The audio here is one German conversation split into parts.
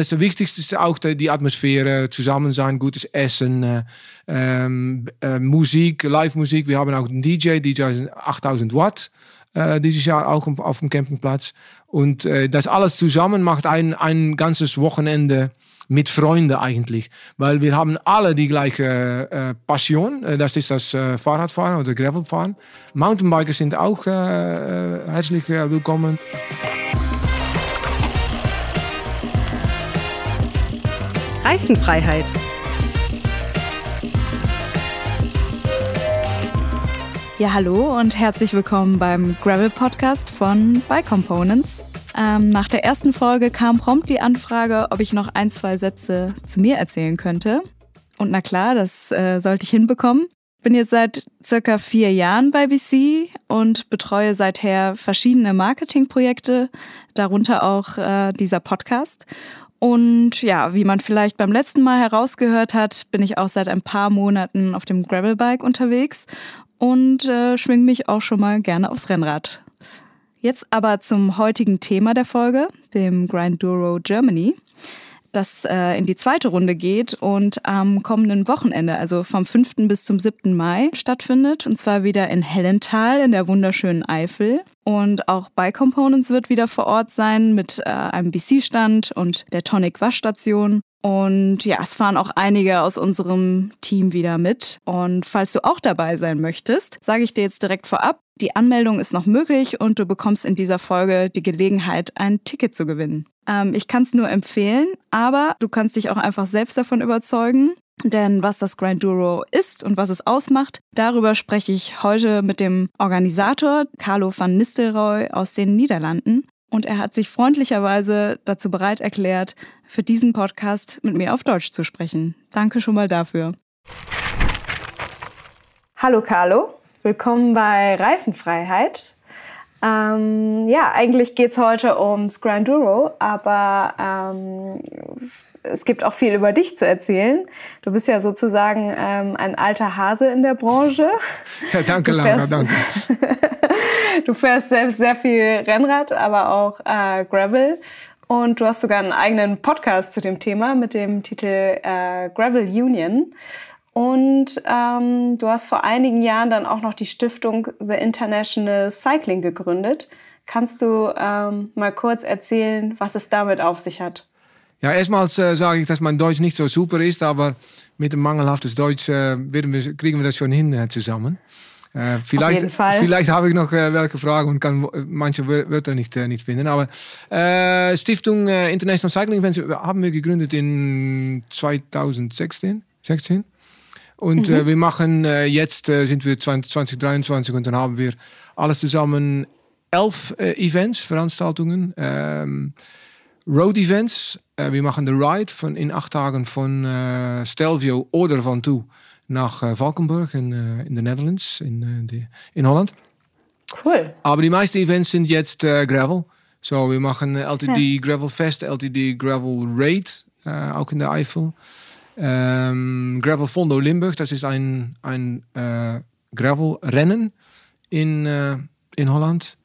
das Wichtigste ist auch die Atmosphäre, zusammen sein, gutes Essen, äh, ähm, äh, Musik, Live-Musik. Wir haben auch einen DJ, DJ sind 8000 Watt äh, dieses Jahr auch auf dem Campingplatz. Und das alles zusammen macht ein, ein ganzes Wochenende mit Freunden eigentlich. Weil wir haben alle die gleiche äh, Passion. Das ist das äh, Fahrradfahren oder Gravelfahren. Mountainbiker sind auch äh, herzlich willkommen. Reifenfreiheit. Ja, hallo und herzlich willkommen beim Gravel Podcast von Bike Components. Ähm, nach der ersten Folge kam prompt die Anfrage, ob ich noch ein, zwei Sätze zu mir erzählen könnte. Und na klar, das äh, sollte ich hinbekommen. Bin jetzt seit circa vier Jahren bei BC und betreue seither verschiedene Marketingprojekte, darunter auch äh, dieser Podcast. Und ja, wie man vielleicht beim letzten Mal herausgehört hat, bin ich auch seit ein paar Monaten auf dem Gravelbike unterwegs und äh, schwinge mich auch schon mal gerne aufs Rennrad. Jetzt aber zum heutigen Thema der Folge, dem Grinduro Germany, das äh, in die zweite Runde geht und am kommenden Wochenende, also vom 5. bis zum 7. Mai, stattfindet. Und zwar wieder in Hellental in der wunderschönen Eifel. Und auch Bike Components wird wieder vor Ort sein mit äh, einem BC-Stand und der Tonic Waschstation. Und ja, es fahren auch einige aus unserem Team wieder mit. Und falls du auch dabei sein möchtest, sage ich dir jetzt direkt vorab, die Anmeldung ist noch möglich und du bekommst in dieser Folge die Gelegenheit, ein Ticket zu gewinnen. Ähm, ich kann es nur empfehlen, aber du kannst dich auch einfach selbst davon überzeugen. Denn was das Granduro ist und was es ausmacht, darüber spreche ich heute mit dem Organisator Carlo van Nistelrooy aus den Niederlanden. Und er hat sich freundlicherweise dazu bereit erklärt, für diesen Podcast mit mir auf Deutsch zu sprechen. Danke schon mal dafür. Hallo Carlo, willkommen bei Reifenfreiheit. Ähm, ja, eigentlich geht es heute ums Granduro, aber ähm, es gibt auch viel über dich zu erzählen. Du bist ja sozusagen ähm, ein alter Hase in der Branche. Ja, danke, Laura, danke. du fährst selbst sehr viel Rennrad, aber auch äh, Gravel. Und du hast sogar einen eigenen Podcast zu dem Thema mit dem Titel äh, Gravel Union. Und ähm, du hast vor einigen Jahren dann auch noch die Stiftung The International Cycling gegründet. Kannst du ähm, mal kurz erzählen, was es damit auf sich hat? Ja, erstmals äh, sage ich, dass mein Deutsch nicht so super ist, aber mit dem mangelhaftes Deutsch äh, wir, kriegen wir das schon hin äh, zusammen. Äh, vielleicht, vielleicht habe ich noch äh, welche Fragen und kann manche Wörter nicht, äh, nicht finden. Aber äh, Stiftung International Cycling Events haben wir gegründet in 2016. 16. Und mhm. wir machen jetzt, sind wir 20, 2023 und dann haben wir alles zusammen elf Events, Veranstaltungen. Ähm, Road-Events. wir machen de Ride von, in acht Tagen von Stelvio oder van Toe nach äh, Valkenburg in, in den Netherlands, in, in Holland. Cool. Aber die meisten Events sind jetzt Gravel. So, wir machen LTD ja. Gravel Fest, LTD Gravel Raid, auch in der Eifel. Ähm, Gravel Fondo Limburg, das ist ein, ein äh, Gravel-Rennen in, äh, in Holland.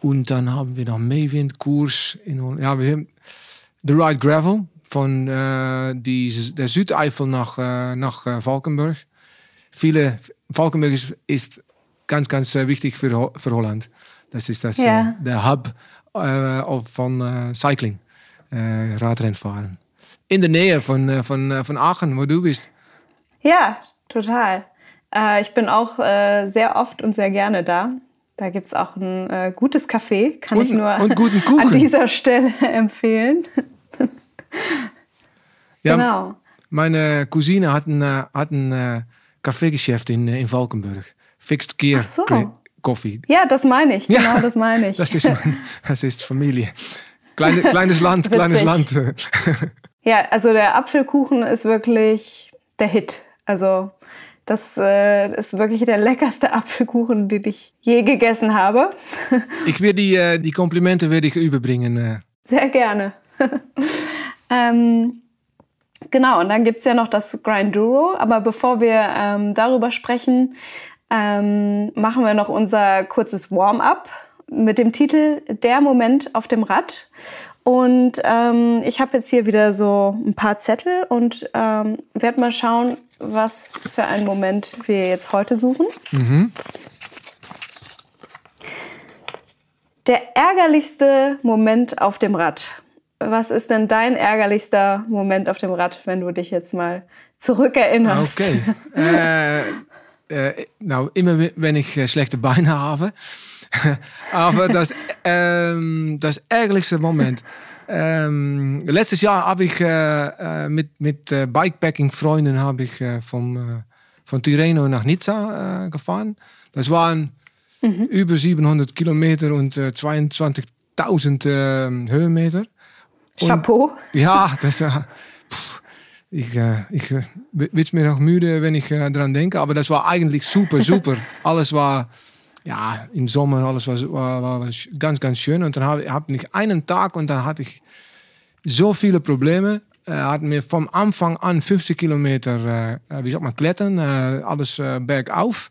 Und dann haben wir noch Meewind-Kurs in Holland. Ja, wir The Ride Gravel, von äh, die, der Südeifel nach, äh, nach äh, Valkenburg. Viele, Valkenburg ist, ist ganz, ganz äh, wichtig für, für Holland. Das ist das, ja. Äh, der Hub äh, von Cycling, Radrennfahren. In der Nähe von, von, von Aachen, wo du bist. Ja, total. ich bin auch sehr oft und sehr gerne da. Da gibt es auch ein gutes Café, kann und, ich nur an dieser Stelle empfehlen. Ja, genau. Meine Cousine hat ein, hat ein äh, Kaffeegeschäft in, äh, in Valkenburg. Fixed Gear so. Coffee. Ja, das meine ich. Genau, ja, das meine ich. Das ist, mein, das ist Familie. Kleine, kleines Land, kleines Land. ja, also der Apfelkuchen ist wirklich der Hit. Also das äh, ist wirklich der leckerste Apfelkuchen, den ich je gegessen habe. ich werde die, äh, die Komplimente werde ich überbringen. Äh. Sehr gerne. Ähm, genau, und dann gibt es ja noch das Grinduro. Aber bevor wir ähm, darüber sprechen, ähm, machen wir noch unser kurzes Warm-up mit dem Titel Der Moment auf dem Rad. Und ähm, ich habe jetzt hier wieder so ein paar Zettel und ähm, werde mal schauen, was für einen Moment wir jetzt heute suchen. Mhm. Der ärgerlichste Moment auf dem Rad. Was ist denn dein ärgerlichster Moment auf dem Rad, wenn du dich jetzt mal zurückerinnerst? Okay. äh, äh, nou, immer wenn ich äh, schlechte Beine habe. Aber das, ähm, das ärgerlichste Moment. Ähm, letztes Jahr habe ich äh, äh, mit, mit äh, Bikepacking-Freunden habe ich vom, von Tirreno nach Nizza gefahren. Das waren mhm. über 700 Kilometer und 22.000 Höhenmeter. Chapeau. Und, ja, das war. ich, ich werde mir noch müde, wenn ich daran denke. Aber das war eigentlich super, super. Alles war ja, im Sommer alles war, war, war ganz, ganz schön. Und dann habe hab ich einen Tag und dann hatte ich so viele Probleme. Er hat mir vom Anfang an 50 Kilometer, äh, wie sagt man, klettern, äh, alles äh, bergauf.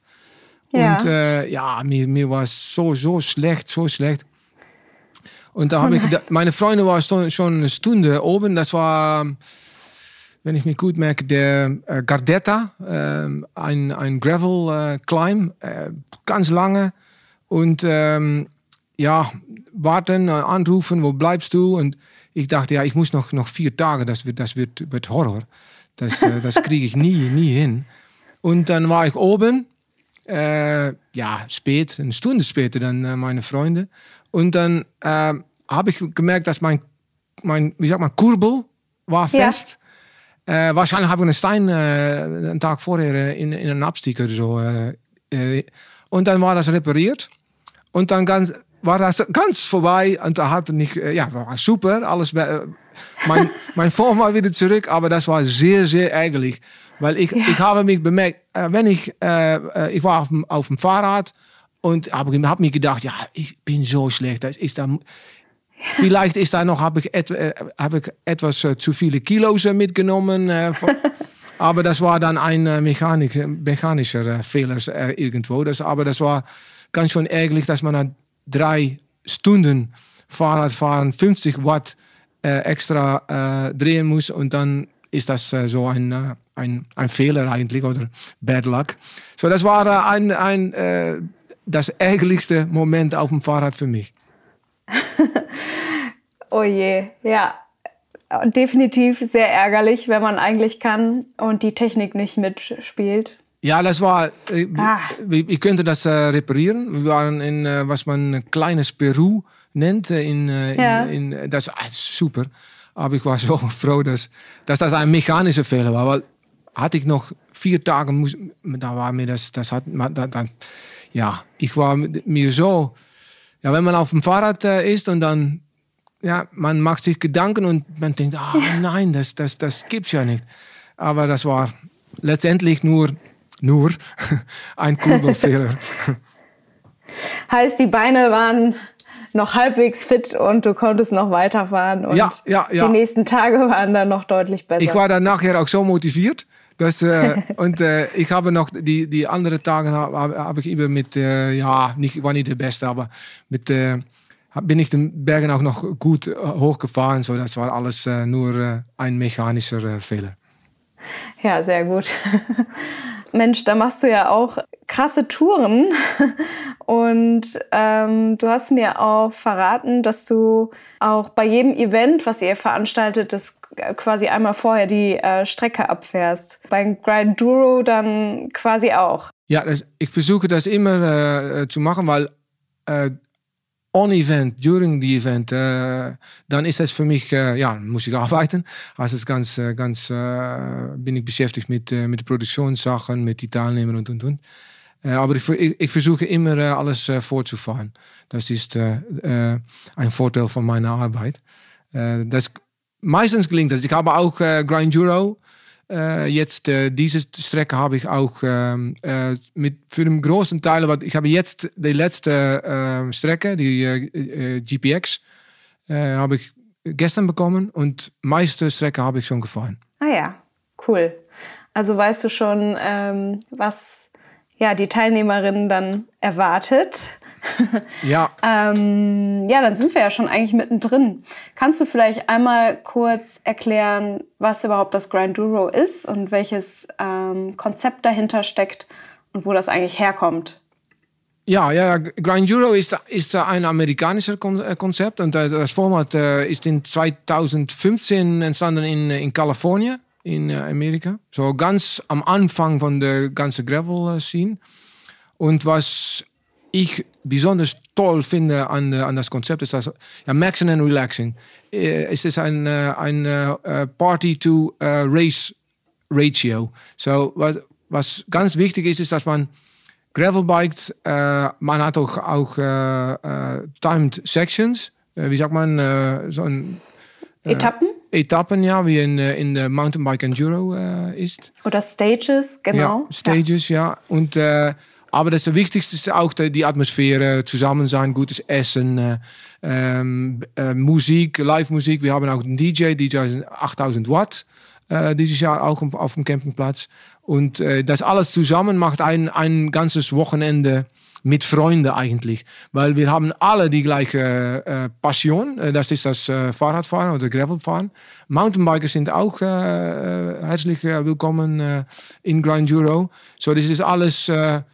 Ja. Und äh, ja, mir, mir war so, so schlecht, so schlecht. Und da habe ich, meine Freunde waren schon eine Stunde oben. Das war wenn ich mich gut merke, der äh, Gardetta, äh, ein, ein Gravel-Climb, äh, ganz lange. Und ähm, ja, warten, äh, anrufen, wo bleibst du? Und ich dachte, ja, ich muss noch, noch vier Tage, das wird, das wird, wird Horror. Das, äh, das kriege ich nie, nie hin. Und dann war ich oben, äh, ja, spät, eine Stunde später dann meine Freunde. Und dann habe ich gemerkt, dass mein, mein, wie sagt man, Kurbel war fest. Ja. Uh, waarschijnlijk heb ik een Stein uh, een Tag vorher uh, in, in een Abstieg so. und dann war das repariert. Und dann ganz, war das ganz vorbei. Und da hatte nicht, ja, war super. Alles, mein, mein Form war wieder zurück. Aber das war sehr, sehr ärgerlich. Weil ich, ja. ich habe mich bemerkt, wenn ich, ich war auf dem, auf dem Fahrrad und habe hab mir gedacht, ja, ich bin so schlecht. Ist da, Vielleicht ist da noch, habe ich, et, äh, hab ich etwas äh, zu viele Kilos äh, mitgenommen. Äh, aber das war dann ein äh, Mechanik, mechanischer äh, Fehler irgendwo. Das, aber das war ganz schön ärgerlich, dass man nach drei Stunden Fahrradfahren 50 Watt extra drehen muss und dann ist das so ein, ein, ein Fehler eigentlich oder Bad Luck. So, das war ein, ein, das ärgerlichste Moment auf dem Fahrrad für mich. oh je, ja. Definitiv sehr ärgerlich, wenn man eigentlich kann und die Technik nicht mitspielt. Ja, das war, äh, ah. ich könnte das äh, reparieren. Wir waren in, äh, was man ein kleines Peru nennt. Äh, in, äh, ja. in, in, das ist super. Aber ich war so froh, dass, dass das ein mechanischer Fehler war. Weil hatte ich noch vier Tage, muss, da war mir das, das hat, da, da, ja, ich war mir so ja, wenn man auf dem Fahrrad äh, ist und dann, ja, man macht sich Gedanken und man denkt, ah nein, das, das, das gibt's ja nicht. Aber das war letztendlich nur, nur ein Kurbelfehler. heißt, die Beine waren noch halbwegs fit und du konntest noch weiterfahren. Und ja, ja, ja. die nächsten Tage waren dann noch deutlich besser. Ich war dann nachher auch so motiviert. Das, äh, und äh, ich habe noch die, die anderen Tage habe hab ich immer mit, äh, ja, nicht, war nicht der Beste, aber mit, bin ich den Bergen auch noch gut hochgefahren. So, das war alles nur ein mechanischer Fehler. Ja, sehr gut. Mensch, da machst du ja auch krasse Touren. Und ähm, du hast mir auch verraten, dass du auch bei jedem Event, was ihr veranstaltet, das quasi einmal vorher die äh, Strecke abfährst. Beim Grind Duro dann quasi auch. Ja, das, ich versuche das immer äh, zu machen, weil äh, on Event, during the Event, äh, dann ist das für mich, äh, ja, muss ich arbeiten. Also es ganz, äh, ganz, bin ich beschäftigt mit, mit Produktionssachen, mit die Teilnehmern und und und. Aber ich, ich, ich, versuche immer alles vorzufahren. Das ist ein Vorteil von meiner Arbeit. das meistens gelingt das. Ich habe auch Grind Euro. Jetzt diese Strecke habe ich auch ähm, äh, mit für den großen Teil, aber ich habe jetzt die letzte Strecke, die GPX, habe ich gestern bekommen und meiste Strecke habe ich schon gefahren. Ah ja, cool. Also weißt du schon, ähm, was ja die Teilnehmerinnen dann erwartet. ja. ähm, ja, dann sind wir ja schon eigentlich mittendrin. Kannst du vielleicht einmal kurz erklären, was überhaupt das Grinduro ist und welches ähm, Konzept dahinter steckt und wo das eigentlich herkommt? Ja, ja Grind Euro ist, ist ein amerikanischer Konzept und das Format ist in 2015 entstanden in, in Kalifornien, in Amerika. So ganz am Anfang von der ganzen Gravel-Scene. Und was ich besonders toll finde an, an das Konzept ist das ja, Maxing and Relaxing. Es ist ein, ein Party-to-Race-Ratio. So, was, was ganz wichtig ist, ist, dass man Gravelbikes, äh, man hat auch, auch äh, Timed Sections, wie sagt man, so ein, Etappen? Etappen, ja, wie in, in der Mountainbike Enduro ist. Oder Stages, genau. Ja, Stages, ja. ja. Und, aber das Wichtigste ist auch die, Atmosphäre, zusammen sein, gutes Essen, ähm, Musik, Live-Musik. Wir haben auch einen DJ, DJ 8000 Watt dieses Jahr auch auf dem Campingplatz. Und äh, das alles zusammen macht ein, ein ganzes Wochenende mit Freunden eigentlich. Weil wir haben alle die gleiche äh, Passion. Äh, das ist das äh, Fahrradfahren oder Gravelfahren. Mountainbikers sind auch äh, herzlich willkommen in Grand Euro. So, das ist alles ja,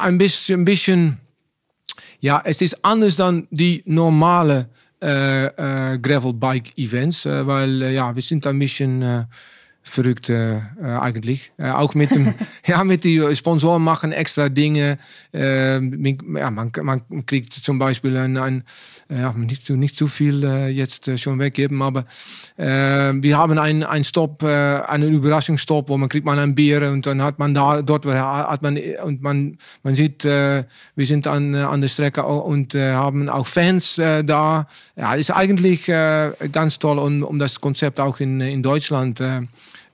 ein bisschen, ein bisschen, ja, es ist anders dan die normale Gravelbike-Events. weil ja, wir sind ein bisschen verrückt äh, eigentlich. Äh, auch mit dem, ja, mit die Sponsoren machen extra Dinge. Äh, ja, man, man kriegt zum Beispiel ein, ein ja, nicht, zu, nicht zu viel jetzt schon weggeben, aber wir haben einen, einen Stop, einen Überraschungsstop, wo man kriegt man ein Bier und dann hat man da, dort hat man, und man, man sieht, wir sind an, an der Strecke und haben auch Fans da. Ja, ist eigentlich ganz toll, um, um das Konzept auch in, in Deutschland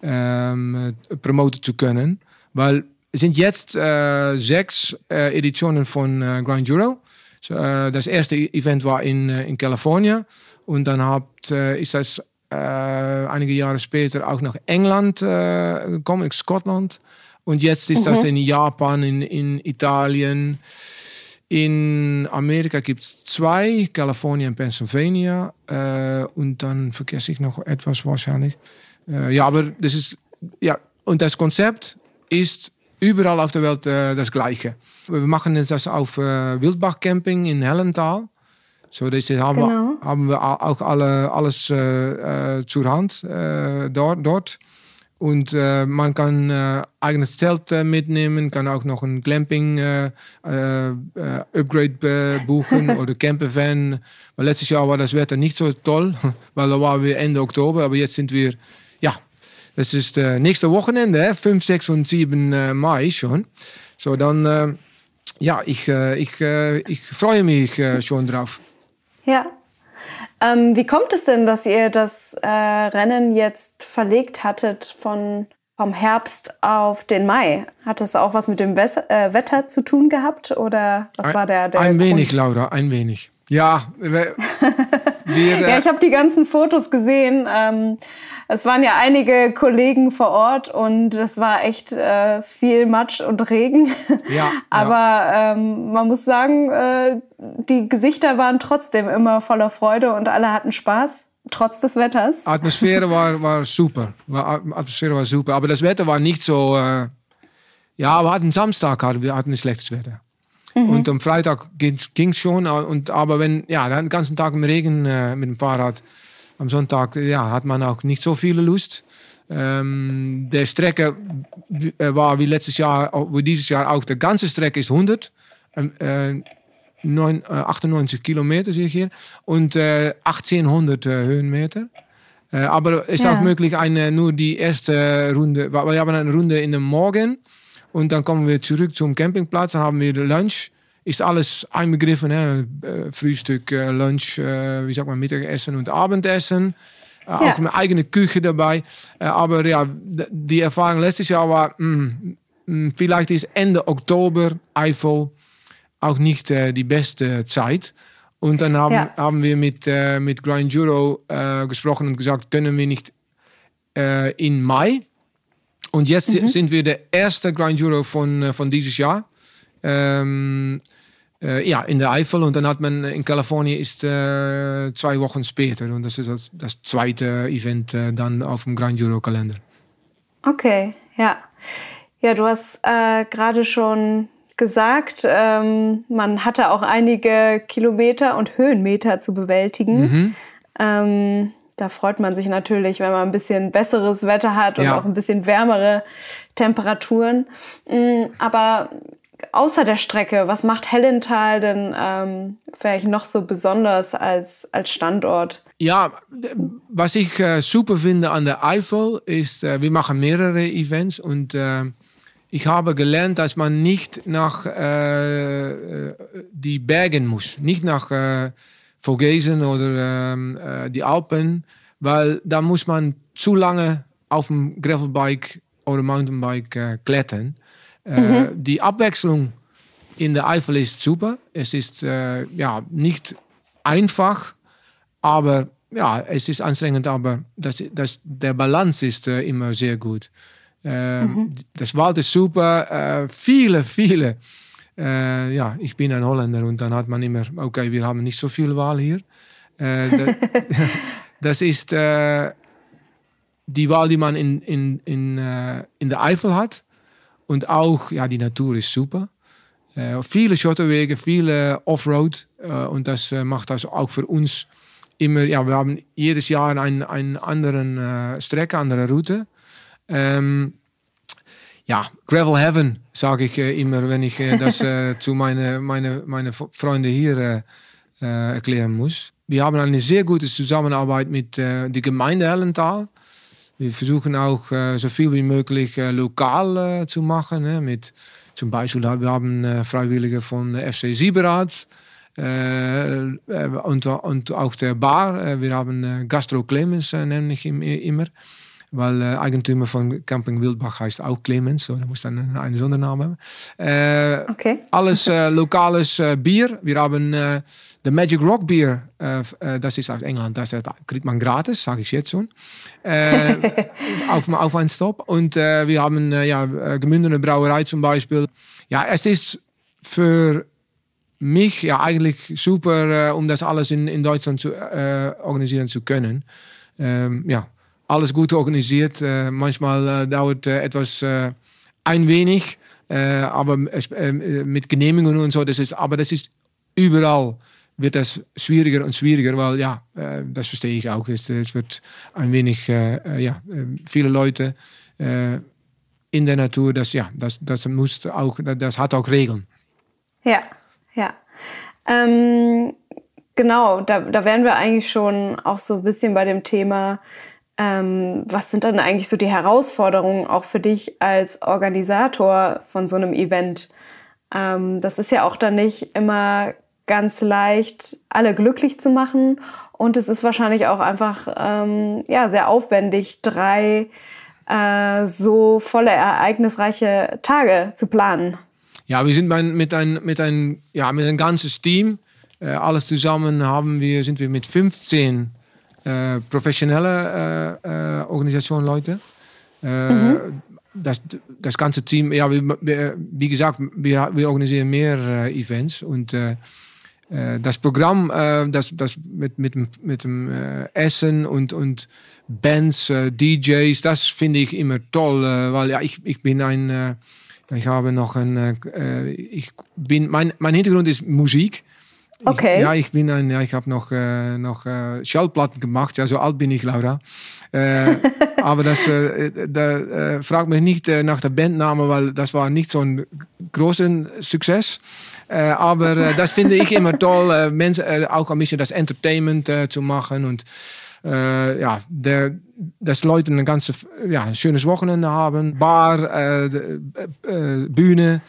ähm, promoten zu können. Weil es sind jetzt äh, sechs äh, Editionen von äh, Grind Euro. So, das erste Event war in, in Kalifornien und dann äh, ist das einige Jahre später auch nach England gekommen, in Schottland. Und jetzt ist mhm. das in Japan, in, in Italien. In Amerika gibt es zwei, Kalifornien und Pennsylvania. und dann vergesse ich noch etwas wahrscheinlich. Äh, ja, aber das ist, ja, und das Konzept ist überall auf der Welt äh, das gleiche. Wir machen das auf äh, Wildbach Camping in Hellental. So, das haben, genau. wir, haben wir auch alle, alles äh, zur Hand dort, dort. Und man kann eigenes Zelt mitnehmen, kann auch noch ein Glamping-Upgrade buchen oder Campervan. Weil letztes Jahr war das Wetter nicht so toll, weil da waren wir Ende Oktober, aber jetzt sind wir ja, das ist äh, nächste Wochenende, 5, 6 und 7 äh, Mai schon. So, dann, äh, ja, ich, äh, ich, äh, ich freue mich äh, schon drauf. Ja. Ähm, wie kommt es denn, dass ihr das Rennen jetzt verlegt hattet von vom Herbst auf den Mai. Hat das auch was mit dem Wetter zu tun gehabt oder was ein, war der, der Ein Grund? wenig, Laura, ein wenig. Ja, wir, ja ich habe die ganzen Fotos gesehen. Ähm, es waren ja einige Kollegen vor Ort und es war echt äh, viel Matsch und Regen. Ja, Aber ja. Ähm, man muss sagen, äh, die Gesichter waren trotzdem immer voller Freude und alle hatten Spaß. Trotz des Wetters. Atmosphäre war, war super. Atmosphäre war super. Aber das Wetter war nicht so. Äh, ja, wir hatten Samstag hatten wir hatten ein schlechtes Wetter. Mhm. Und am Freitag ging es schon. Und, aber wenn, ja, den ganzen Tag im Regen äh, mit dem Fahrrad am Sonntag ja, hat man auch nicht so viele Lust. Ähm, der Strecke äh, war wie letztes Jahr, wie dieses Jahr auch, die ganze Strecke ist 100. Ähm, äh, 9, äh, 98 Kilometer sehe ich hier und äh, 1800 äh, Höhenmeter. Äh, aber es ist ja. auch möglich, eine, nur die erste Runde, wir haben eine Runde in den Morgen und dann kommen wir zurück zum Campingplatz, dann haben wir Lunch ist alles einbegriffen. Hè? Äh, Frühstück, äh, Lunch, äh, wie sagt man, Mittagessen und Abendessen. Ja. Auch eine eigene Küche dabei. aber ja, die Erfahrung letztes Jahr war, mh, mm, mh, mm, vielleicht ist Ende Oktober Eifel auch nicht die beste Zeit. Und dann haben, ja. haben wir mit, mit Grind Juro gesprochen und gesagt, können wir nicht in Mai. Und jetzt mhm. sind wir der erste Grind Juro von, von dieses Jahr. Ähm, äh, ja, in der Eifel und dann hat man in Kalifornien ist äh, zwei Wochen später und das ist das, das zweite Event äh, dann auf dem Grand Euro Kalender. Okay, ja. Ja, du hast äh, gerade schon gesagt, ähm, man hatte auch einige Kilometer und Höhenmeter zu bewältigen. Mhm. Ähm, da freut man sich natürlich, wenn man ein bisschen besseres Wetter hat und ja. auch ein bisschen wärmere Temperaturen. Mm, aber außer der Strecke, was macht Hellenthal denn ähm, vielleicht noch so besonders als, als Standort? Ja, was ich äh, super finde an der Eifel ist, äh, wir machen mehrere Events und äh, ich habe gelernt, dass man nicht nach äh, äh, die Bergen muss, nicht nach äh, Vogesen oder ähm, äh, die Alpen, weil da muss man zu lange auf dem Gravelbike oder Mountainbike klettern. Äh, mhm. Die Abwechslung in der Eifel ist super. Es ist äh, ja nicht einfach, aber ja, es ist anstrengend, aber das, das, der Balance ist äh, immer sehr gut. Äh, mhm. Das Wald ist super, viele, viele ja, ich bin ein Holländer und dann hat man immer, okay, wir haben nicht so viel Wahl hier. Das, ist die Wahl, die man in, in, in, in der Eifel hat. Und auch, ja, die Natur ist super. Äh, viele Schotterwege, viele Offroad. Äh, und das macht das auch für uns immer, ja, wir haben jedes Jahr einen, einen anderen äh, Strecke, andere Route. Ähm, ja, Gravel Heaven, sage ich äh, immer, wenn ich das zu meinen meine, meine Freunden hier erklären muss. Wir haben eine sehr gute Zusammenarbeit mit der Gemeinde Hellenthal. Wir versuchen auch so viel wie möglich lokal zu machen. Ne, mit, zum Beispiel, wir haben Freiwillige von FC Sieberath. und, und auch der Bar. wir haben Gastro Clemens, nenne ich immer weil äh, Eigentümer von Camping Wildbach heißt auch Clemens, so da muss dann einen Sondernamen haben. Äh, okay. Alles äh, lokales äh, Bier. Wir haben äh, the Magic Rock Bier, äh, das ist aus England, das kriegt man gratis, sage ich jetzt schon, auf, auf einen Stop. Und wir haben ja, Gemündene Brauerei zum Beispiel. Ja, es ist für mich ja eigentlich super, um das alles in, in Deutschland zu organisieren zu können. Ähm, ja, alles gut organisiert. Äh, manchmal äh, dauert äh, etwas ein wenig, aber es, mit Genehmigungen und so. Das ist, aber das ist überall wird das schwieriger und schwieriger, weil ja, das verstehe ich auch. Es, es wird ein wenig, ja, viele Leute in der Natur, das ja, das, das muss auch, das hat auch Regeln. Ja, ja. Ähm, genau, da, da wären wir eigentlich schon auch so ein bisschen bei dem Thema ähm, was sind dann eigentlich so die Herausforderungen auch für dich als Organisator von so einem Event? Ähm, das ist ja auch dann nicht immer ganz leicht, alle glücklich zu machen. Und es ist wahrscheinlich auch einfach ähm, ja, sehr aufwendig, drei äh, so volle, ereignisreiche Tage zu planen. Ja, wir sind mit ein, mit ein, ja, ein ganzes Team. Äh, alles zusammen haben wir, sind wir mit 15 äh, professionelle äh, äh, Organisation Leute. Mhm. Das, das ganze Team, ja, wir, wie gesagt, wir, wir organisieren mehr Events und das Programm, das, das mit, mit, mit dem Essen und, und Bands, DJs, das finde ich immer toll, weil ja, ich, ich bin ein, ich habe noch ein, ich bin, mein, mein Hintergrund ist Musik. Okay. Ja, ich bin ein, ja, ich habe noch, äh, noch äh, Schallplatten gemacht. Ja, so alt bin ich, Laura. Äh, aber das äh, da, äh, fragt mich nicht äh, nach der Bandname, weil das war nicht so ein großer Success. aber das finde ich immer toll, Menschen auch ein bisschen das Entertainment zu machen und ja, der, dass Leute ein ganz ja, schönes Wochenende haben, Bar, Bühne.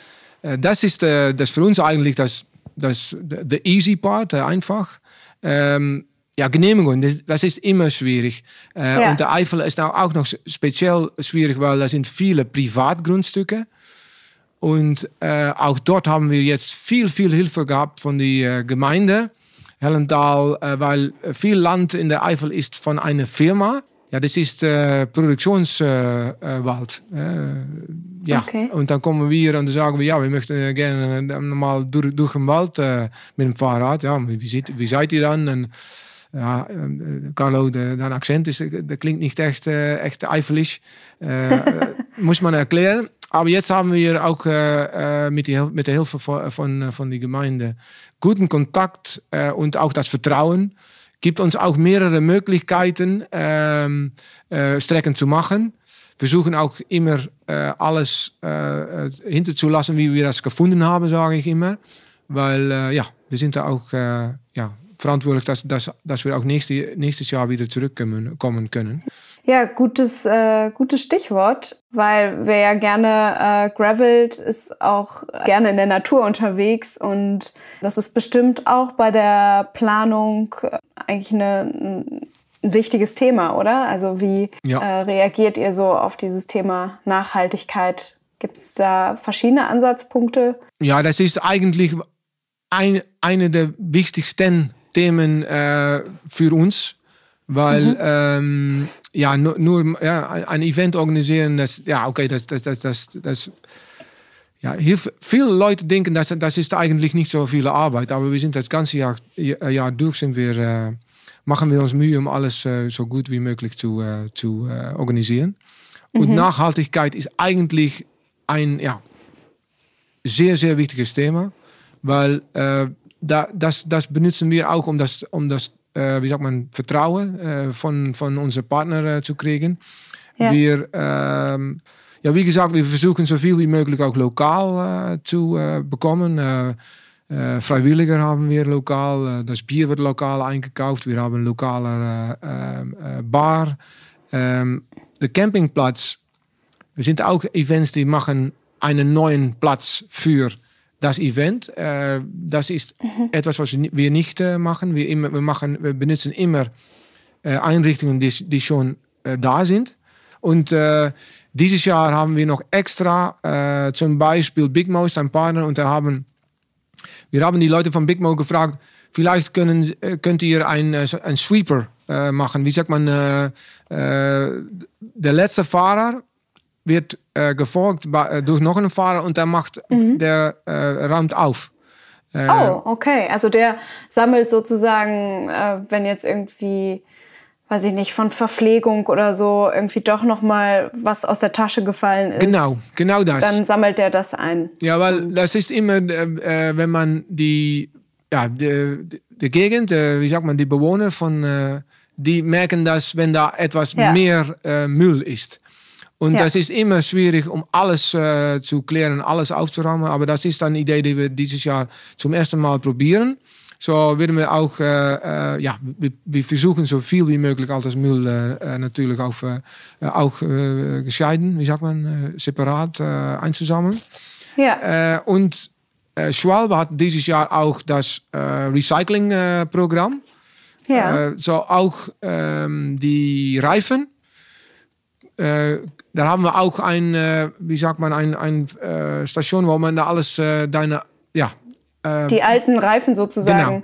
das ist das für uns eigentlich das das the easy part, einfach. Ähm, ja, Genehmigung, das, ist immer schwierig. Äh, ja. Und der Eifel ist auch noch speziell schwierig, weil da sind viele Privatgrundstücke. Und äh, auch dort haben wir jetzt viel, viel Hilfe gehabt von der äh, Gemeinde Hellendahl, äh, weil viel Land in der Eifel ist von einer Firma. Ja, das ist äh, Produktionswald. Äh, ja, okay. und dann kommen wir und sagen wir, ja, wir möchten gerne normal durch, durch den Wald mit dem Fahrrad. Ja, wie, seid, wie seid ihr dann? Und, ja, Carlo, de, dein Akzent ist, der klingt nicht echt, echt eifelig. Muss man erklären. Aber jetzt haben wir auch äh, mit, die, mit der Hilfe von, von, von der Gemeinde guten Kontakt äh, und auch das Vertrauen. Gibt uns auch mehrere Möglichkeiten, ähm, äh, Strecken zu machen. Versuchen auch immer äh, alles äh, hinterzulassen, wie wir das gefunden haben, sage ich immer. Weil ja, wir sind da auch ja, verantwortlich, dass, dass, dass wir auch nächste, nächstes Jahr wieder zurückkommen können. Ja, gutes, äh, gutes Stichwort, weil wer ja gerne äh, gravelt, ist auch gerne in der Natur unterwegs und das ist bestimmt auch bei der Planung eigentlich eine, ein wichtiges Thema, oder? Also wie ja. äh, reagiert ihr so auf dieses Thema Nachhaltigkeit? Gibt es da verschiedene Ansatzpunkte? Ja, das ist eigentlich ein, eine der wichtigsten Themen äh, für uns, weil mhm. ähm, ja, nur, ja, ein Event organisieren, das, ja, okay, das, das, das, das, das ja, heel, viele Leute denken, dass das ist eigentlich nicht so viel Arbeit, aber wir sind das ganze Jahr, Jahr durch, sind wir, äh, machen wir uns Mühe, um alles äh, so gut wie möglich zu, äh, zu organisieren. Mhm. Und Nachhaltigkeit ist eigentlich ein ja, sehr, sehr wichtiges Thema, weil da, das, das benutzen wir auch, um das, um das äh, wie sagt man, Vertrauen äh, von, von unseren Partnern äh, zu kriegen. Ja. Wir, ähm, ja, wie gesagt, wir versuchen so viel wie möglich auch lokal zu bekommen. Freiwilliger haben wir lokal, das Bier wird lokal eingekauft, wir haben lokale Bar. Ähm, der Campingplatz, wir sind auch Events, die machen einen neuen Platz für das Event. Äh, das ist mhm. etwas, was wir nicht äh, machen. Wir, immer, wir, machen. wir benutzen immer äh, Einrichtungen, die, die schon äh, da sind. Und äh, dieses Jahr haben wir noch extra, äh, zum Beispiel Big Mo ist ein Partner und da haben, wir haben die Leute von Big Mo gefragt, vielleicht können, könnt ihr ein, ein Sweeper machen. Wie sagt man, der letzte Fahrer wird äh, gefolgt äh, durch noch einen Fahrer und der macht, mhm. der äh, räumt auf. Äh, oh, okay. Also der sammelt sozusagen, äh, wenn jetzt irgendwie, weiß ich nicht, von Verpflegung oder so irgendwie doch noch mal was aus der Tasche gefallen ist. Genau, genau das. Dann sammelt der das ein. Ja, weil das ist immer, äh, wenn man die, ja, die, die Gegend, wie sagt man, die Bewohner von, die merken das, wenn da etwas ja. mehr Müll ist. Und ja. das ist immer schwierig, um alles äh, zu klären, alles aufzuräumen. Aber das ist eine Idee, die wir dieses Jahr zum ersten Mal probieren. So werden wir auch, äh, äh, ja, wir, wir, versuchen so viel wie möglich all das Müll äh, natürlich äh, auch gescheiden, wie sagt man, separat einzusammeln. Ja. und Schwalbe hat dieses Jahr auch das Recycling-Programm. ja. so auch ähm, die Reifen da haben wir auch ein, äh, wie sagt man, ein, ein äh, Station, wo man da alles äh, deine, ja. Äh, Die alten Reifen sozusagen. Genau.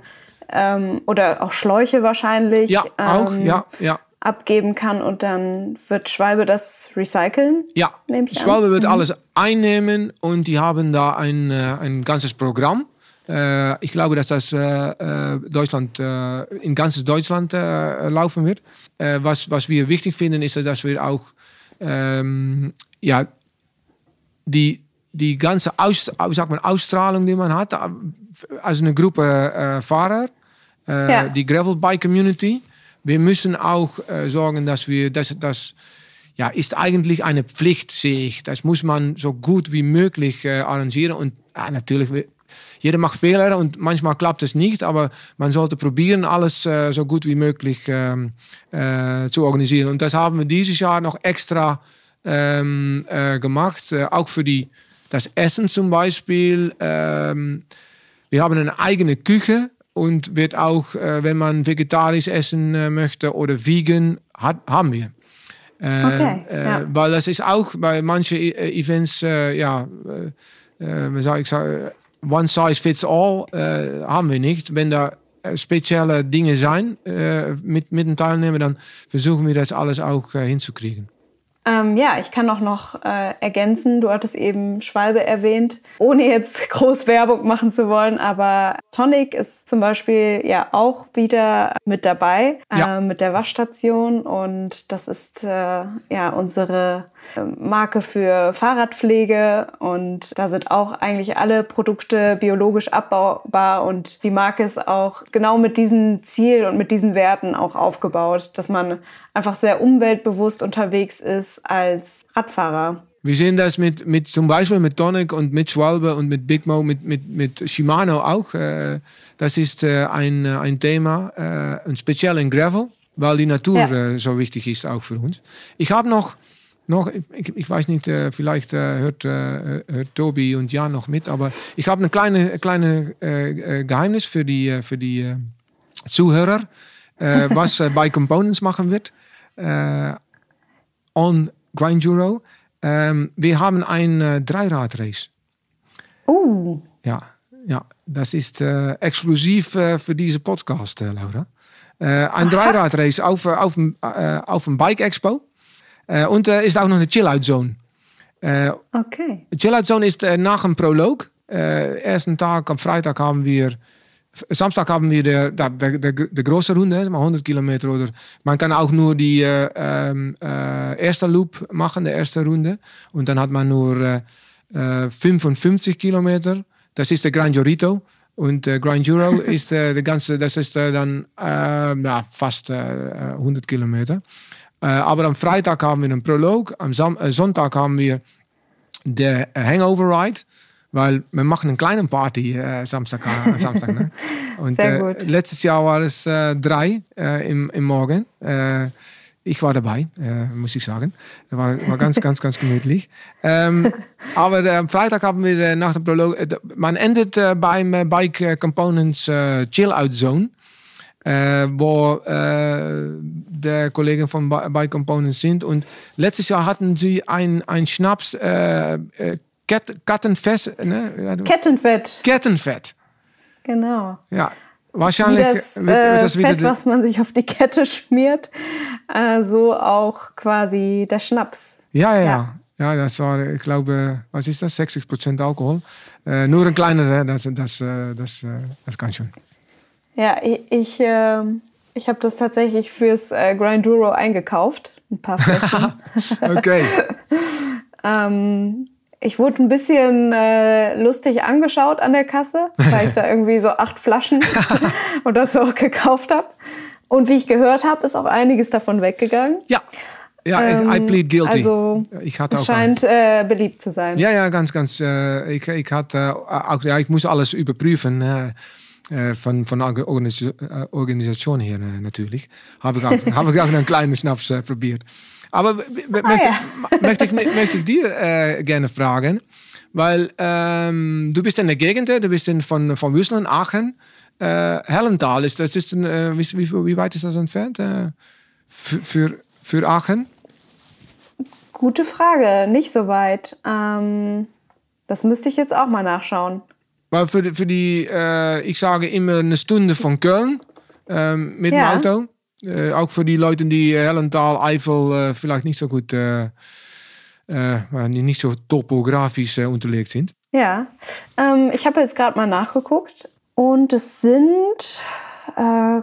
Ähm, oder auch Schläuche wahrscheinlich. Ja, ähm, auch, ja, ja. Abgeben kann und dann wird Schwalbe das recyceln? Ja, Schwalbe wird mhm. alles einnehmen und die haben da ein, äh, ein ganzes Programm. Ich glaube, dass das Deutschland, in ganzes Deutschland laufen wird. was, was wir wichtig finden, ist, dass wir auch ähm, ja, die, die ganze Aus, sag mal, Ausstrahlung, die man hat, als eine Gruppe äh, Fahrer, äh, ja. die Gravelbike Community, wir müssen auch äh, sorgen, dass wir das, das ja, ist eigentlich eine Pflicht, sehe ich. Das muss man so gut wie möglich äh, arrangieren. Und ja, natürlich, jeder macht Fehler und manchmal klappt es nicht, aber man sollte probieren, alles äh, so gut wie möglich ähm, äh, zu organisieren. Und das haben wir dieses Jahr noch extra ähm, äh, gemacht, äh, auch für die, das Essen zum Beispiel. Ähm, wir haben eine eigene Küche und wird auch, äh, wenn man vegetarisch essen äh, möchte oder vegan, hat, haben wir. Okay, ja. Weil das ist auch bei manchen Events, ja, wie soll ich sagen, one size fits all äh, haben wir nicht. Wenn da äh, spezielle Dinge sein äh, mit, mit dem Teilnehmer, dann versuchen wir das alles auch äh, hinzukriegen. Ähm, ja, ich kann auch noch äh, ergänzen, du hattest eben Schwalbe erwähnt, ohne jetzt groß Werbung machen zu wollen, aber Tonic ist zum Beispiel ja auch wieder mit dabei, ja. äh, mit der Waschstation und das ist äh, ja unsere Marke für Fahrradpflege und da sind auch eigentlich alle Produkte biologisch abbaubar und die Marke ist auch genau mit diesem Ziel und mit diesen Werten auch aufgebaut, dass man einfach sehr umweltbewusst unterwegs ist als Radfahrer. Wir sehen das mit, mit zum Beispiel mit Tonic und mit Schwalbe und mit Big Mo, mit, mit, mit Shimano auch. Äh, das ist äh, ein, ein Thema, äh, speziell in Gravel, weil die Natur ja. so wichtig ist auch für uns. Ich habe noch, noch ich, ich weiß nicht, vielleicht hört, hört Tobi und Jan noch mit, aber ich habe ein kleine, kleine Geheimnis für die, für die Zuhörer, was bei Components machen wird. on Grinduro. Ähm, wir haben ein Dreiradrace. Oh. Ja, ja, das ist exklusiv für diese Podcast, Laura. Ein Dreiradrace auf, auf, äh, auf dem Bike Expo. Und ist auch noch eine Chill-Out-Zone. okay. Chill-Out-Zone ist nach dem Prolog. ersten Tag, am Freitag haben wir Samstag haben wir de, de, de, de große Runde, 100 Kilometer oder man kann auch nur die äh, äh, erste Loop machen, die erste Runde und dann hat man nur äh, 55 Kilometer. Das ist der Gran Jorito und äh, Gran Juro ist äh, der ganze, das ist äh, dann äh, ja, fast äh, 100 Kilometer. Äh, aber am Freitag haben wir einen Prolog, am Sam äh, Sonntag haben wir der Hangover Ride. Weil wir machen eine kleine Party äh, Samstag. Äh, Samstag ne? Und äh, letztes Jahr war es äh, drei äh, im, im Morgen. Äh, ich war dabei, muss ich sagen. War, war ganz, ganz, ganz gemütlich. Ähm, aber am Freitag haben wir nach dem Prolog, man endet beim Bike Components Chill Out Zone. Wo der Kollegen von Bike Components sind. Und letztes Jahr hatten sie ein, ein Schnaps Ket Kattenfett. Ne? Kettenfett. Kettenfett. Genau. Ja, wahrscheinlich das, wird, wird das äh, Fett, was man sich auf die Kette schmiert, äh, so auch quasi der Schnaps. Ja, ja, ja. Ja, das war, ich glaube, was ist das? 60 Prozent Alkohol. Äh, nur ein kleiner, das, das, äh, das, äh, das kann schon. Ja, ich, ich, äh, ich habe das tatsächlich fürs äh, Grinduro eingekauft. Ein paar Flaschen. okay. ähm, ich wurde ein bisschen äh, lustig angeschaut an der Kasse, weil ich da irgendwie so acht Flaschen oder so gekauft habe. Und wie ich gehört habe, ist auch einiges davon weggegangen. Ja. Ja, ähm, I plead guilty. Also, ich hatte es scheint äh, beliebt zu sein. Ja, ja, ganz, ganz. Äh, ich, ich hatte auch, ja, ich muss alles überprüfen. Äh, äh von, von der äh, Organisation her äh, natürlich. Habe ich, auch, habe ich auch einen kleinen Schnaps probiert. Aber ah, möchte, ja. möchte, ich, möchte ich dir äh, gerne fragen, weil ähm, du bist in der Gegend, du bist in, von, von Wüsseln, Aachen. Äh, Hellenthal, ist das ist äh, wie, wie, wie, weit ist das entfernt äh, für, für, für Aachen? Gute Frage, nicht so weit. Ähm, das müsste ich jetzt auch mal nachschauen. Weil für, die, für die äh, ich sage immer eine Stunde von Köln ähm, mit ja. Auto. Äh, auch für die Leute, die Hellental, Eifel äh, vielleicht gut, äh, äh nicht so topografisch äh, unterlegt sind. Ja, ähm, ich habe jetzt gerade mal nachgeguckt und es sind äh,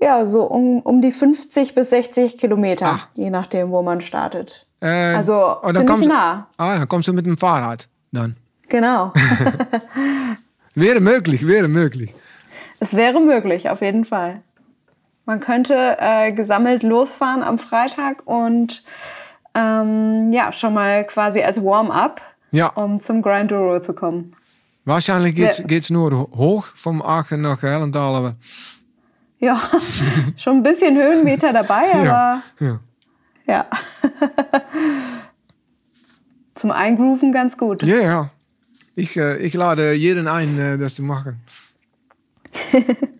ja so um, um die 50 bis 60 Kilometer, Ach. je nachdem, wo man startet. also oh, ziemlich kommst, nah. Ah, dann kommst du mit dem Fahrrad dann. Genau. wäre möglich, wäre möglich. Es wäre möglich, auf jeden Fall. Man könnte äh, gesammelt losfahren am Freitag und ähm, ja, schon mal quasi als Warm-up, ja. um zum Grinduro zu kommen. Wahrscheinlich geht es nur hoch vom Aachen nach Hellendahl, aber. Ja, schon ein bisschen Höhenmeter dabei, aber. Ja. ja. ja. Zum Eingrooven ganz gut. Ja, ja. Ich, äh, ich lade jeden ein, äh, das zu machen.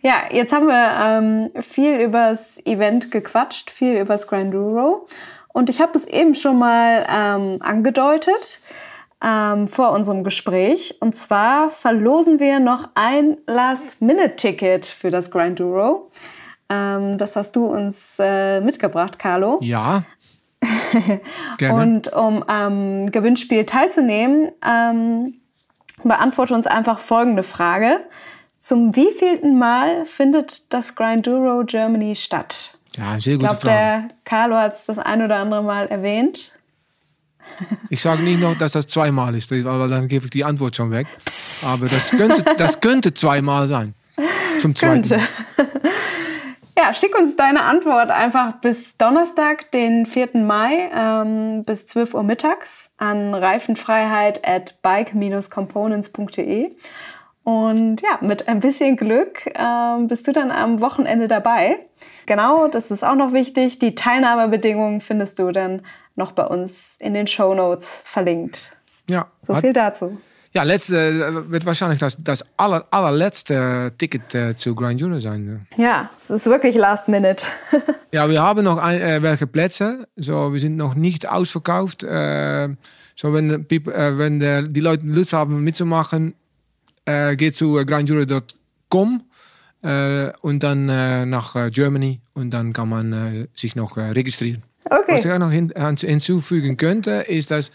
Ja, jetzt haben wir ähm, viel übers Event gequatscht, viel übers Granduro. Und ich habe es eben schon mal ähm, angedeutet ähm, vor unserem Gespräch. Und zwar verlosen wir noch ein Last-Minute-Ticket für das Granduro. Ähm, das hast du uns äh, mitgebracht, Carlo. Ja. Und um am Gewinnspiel teilzunehmen, ähm, beantworte uns einfach folgende Frage. Zum wievielten Mal findet das Grinduro Germany statt? Ja, sehr gute ich glaub, Frage. Der Carlo hat es das ein oder andere Mal erwähnt. Ich sage nicht noch, dass das zweimal ist, aber dann gebe ich die Antwort schon weg. Aber das könnte, das könnte zweimal sein. Zum zweiten. Könnte. Ja, schick uns deine Antwort einfach bis Donnerstag, den 4. Mai ähm, bis 12 Uhr mittags an reifenfreiheit at bike-components.de. Und ja, mit ein bisschen Glück ähm, bist du dann am Wochenende dabei. Genau, das ist auch noch wichtig. Die Teilnahmebedingungen findest du dann noch bei uns in den Show Notes verlinkt. Ja. So viel dazu. Ja, letzte, äh, wird wahrscheinlich das, das aller, allerletzte Ticket äh, zu Grand Euro sein. Ja, es ist wirklich last minute. ja, wir haben noch ein, äh, welche Plätze. So, wir sind noch nicht ausverkauft. Äh, so, wenn, people, wenn der, die Leute Lust haben mitzumachen, äh, geht zu grandjuro.com äh, und dann nach Germany und dann kann man sich noch registrieren. Okay. Was ich auch noch hin, hinzufügen könnte, ist, dass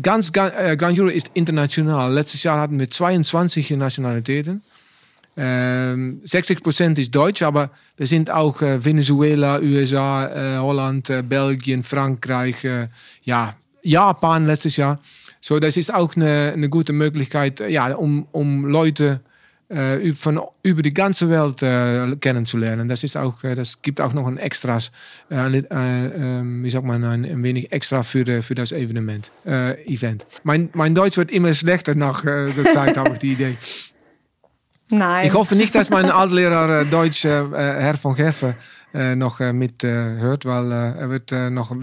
ganz, ganz äh, Euro ist international. Letztes Jahr hatten wir 22 Nationalitäten. Ähm, 60 Prozent ist Deutsch, aber da sind auch äh, Venezuela, USA, äh, Holland, Belgien, Frankreich, äh, ja, Japan letztes Jahr. So, das ist auch eine, eine gute Möglichkeit, ja, um Leute äh, von über die ganze Welt äh, kennenzulernen. Das ist auch, äh, das gibt auch noch ein Extras, äh, äh, wie sagt man, ein, ein wenig extra für, de, für das Evenement, Event. Mein, mein Deutsch wird immer schlechter nach der Zeit, habe ich die Idee. Nein. Ich hoffe nicht, dass mein Altlehrer Deutsch, Herr von Geffe, noch mit hört, weil er wird noch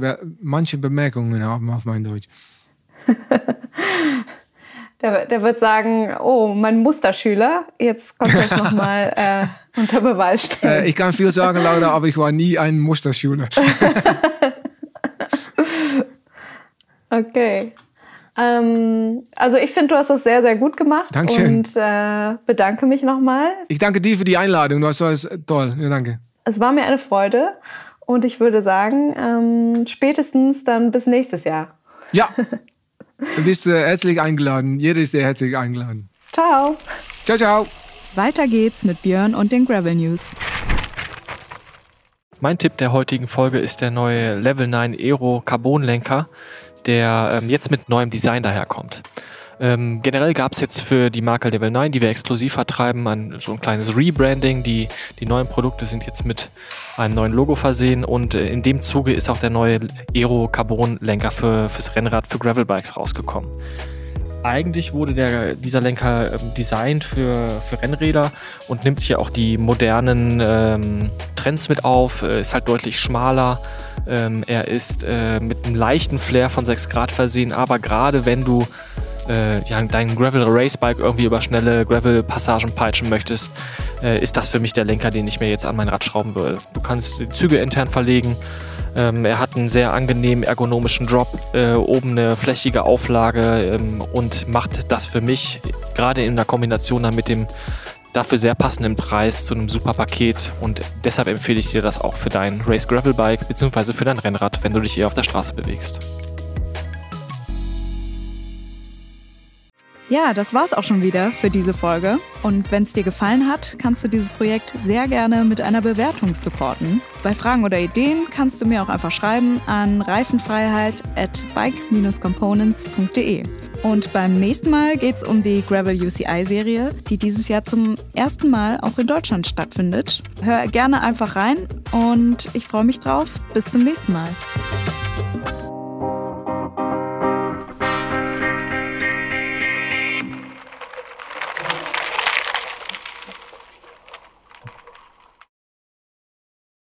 manche Bemerkungen haben auf mein Deutsch. Der, der wird sagen, oh, mein Musterschüler, jetzt kommt das nochmal äh, unter Beweis stellen. Äh, ich kann viel sagen, Laura, aber ich war nie ein Musterschüler. okay. Ähm, also ich finde, du hast das sehr, sehr gut gemacht. Dankeschön. Und äh, bedanke mich nochmal. Ich danke dir für die Einladung. Das war toll. Ja, danke. Es war mir eine Freude. Und ich würde sagen, ähm, spätestens dann bis nächstes Jahr. Ja, Du bist herzlich eingeladen. Jeder ist dir herzlich eingeladen. Ciao. Ciao, ciao. Weiter geht's mit Björn und den Gravel News. Mein Tipp der heutigen Folge ist der neue Level 9 Aero Carbon Lenker, der ähm, jetzt mit neuem Design daherkommt. Ähm, generell gab es jetzt für die Marke Level 9, die wir exklusiv vertreiben, ein, so ein kleines Rebranding. Die, die neuen Produkte sind jetzt mit einem neuen Logo versehen und äh, in dem Zuge ist auch der neue Aero Carbon Lenker für, fürs Rennrad für Gravelbikes rausgekommen. Eigentlich wurde der, dieser Lenker ähm, designt für, für Rennräder und nimmt hier auch die modernen ähm, Trends mit auf, äh, ist halt deutlich schmaler. Ähm, er ist äh, mit einem leichten Flair von 6 Grad versehen, aber gerade wenn du äh, ja, dein Gravel Racebike irgendwie über schnelle Gravel-Passagen peitschen möchtest, äh, ist das für mich der Lenker, den ich mir jetzt an mein Rad schrauben würde. Du kannst die Züge intern verlegen. Ähm, er hat einen sehr angenehmen ergonomischen Drop, äh, oben eine flächige Auflage ähm, und macht das für mich gerade in der Kombination dann mit dem dafür sehr passenden Preis zu einem super Paket und deshalb empfehle ich dir das auch für dein Race Gravel Bike bzw. für dein Rennrad, wenn du dich eher auf der Straße bewegst. Ja, das war's auch schon wieder für diese Folge. Und wenn es dir gefallen hat, kannst du dieses Projekt sehr gerne mit einer Bewertung supporten. Bei Fragen oder Ideen kannst du mir auch einfach schreiben an reifenfreiheit at bike-components.de. Und beim nächsten Mal geht's um die Gravel UCI-Serie, die dieses Jahr zum ersten Mal auch in Deutschland stattfindet. Hör gerne einfach rein und ich freue mich drauf. Bis zum nächsten Mal.